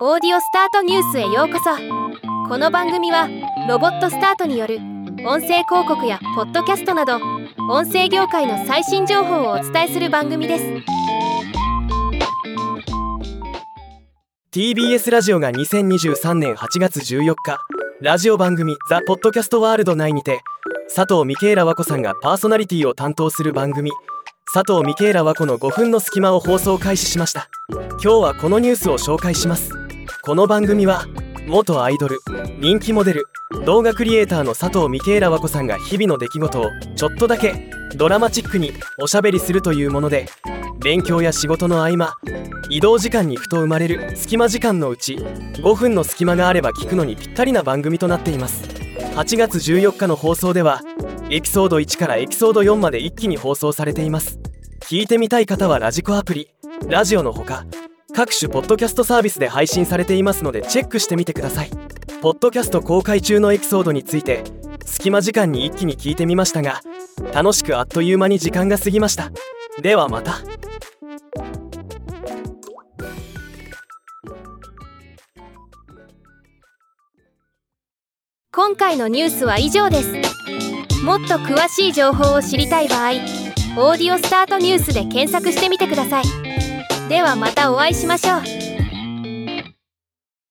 オーディオスタートニュースへようこそ。この番組はロボットスタートによる音声広告やポッドキャストなど音声業界の最新情報をお伝えする番組です。TBS ラジオが2023年8月14日ラジオ番組「ザ・ポッドキャストワールド内にて佐藤ミケイラ和子さんがパーソナリティを担当する番組佐藤ミケイラ和子の5分の隙間を放送開始しました。今日はこのニュースを紹介します。この番組は元アイドル人気モデル動画クリエイターの佐藤ミケイラ和子さんが日々の出来事をちょっとだけドラマチックにおしゃべりするというもので勉強や仕事の合間移動時間にふと生まれる隙間時間のうち5分の隙間があれば聞くのにぴったりな番組となっています。8月14日の放送ではエピソード1からエピソード4まで一気に放送されています。聞いてみたい方はラジコアプリラジオのほか各種ポッドキャストサービスで配信されていますのでチェックしてみてください。ポッドキャスト公開中のエピソードについて隙間時間に一気に聞いてみましたが楽しくあっという間に時間が過ぎました。ではまた。今回のニュースは以上です。もっと詳しい情報を知りたい場合「オーディオスタートニュース」で検索してみてください。ではまたお会いしましょう。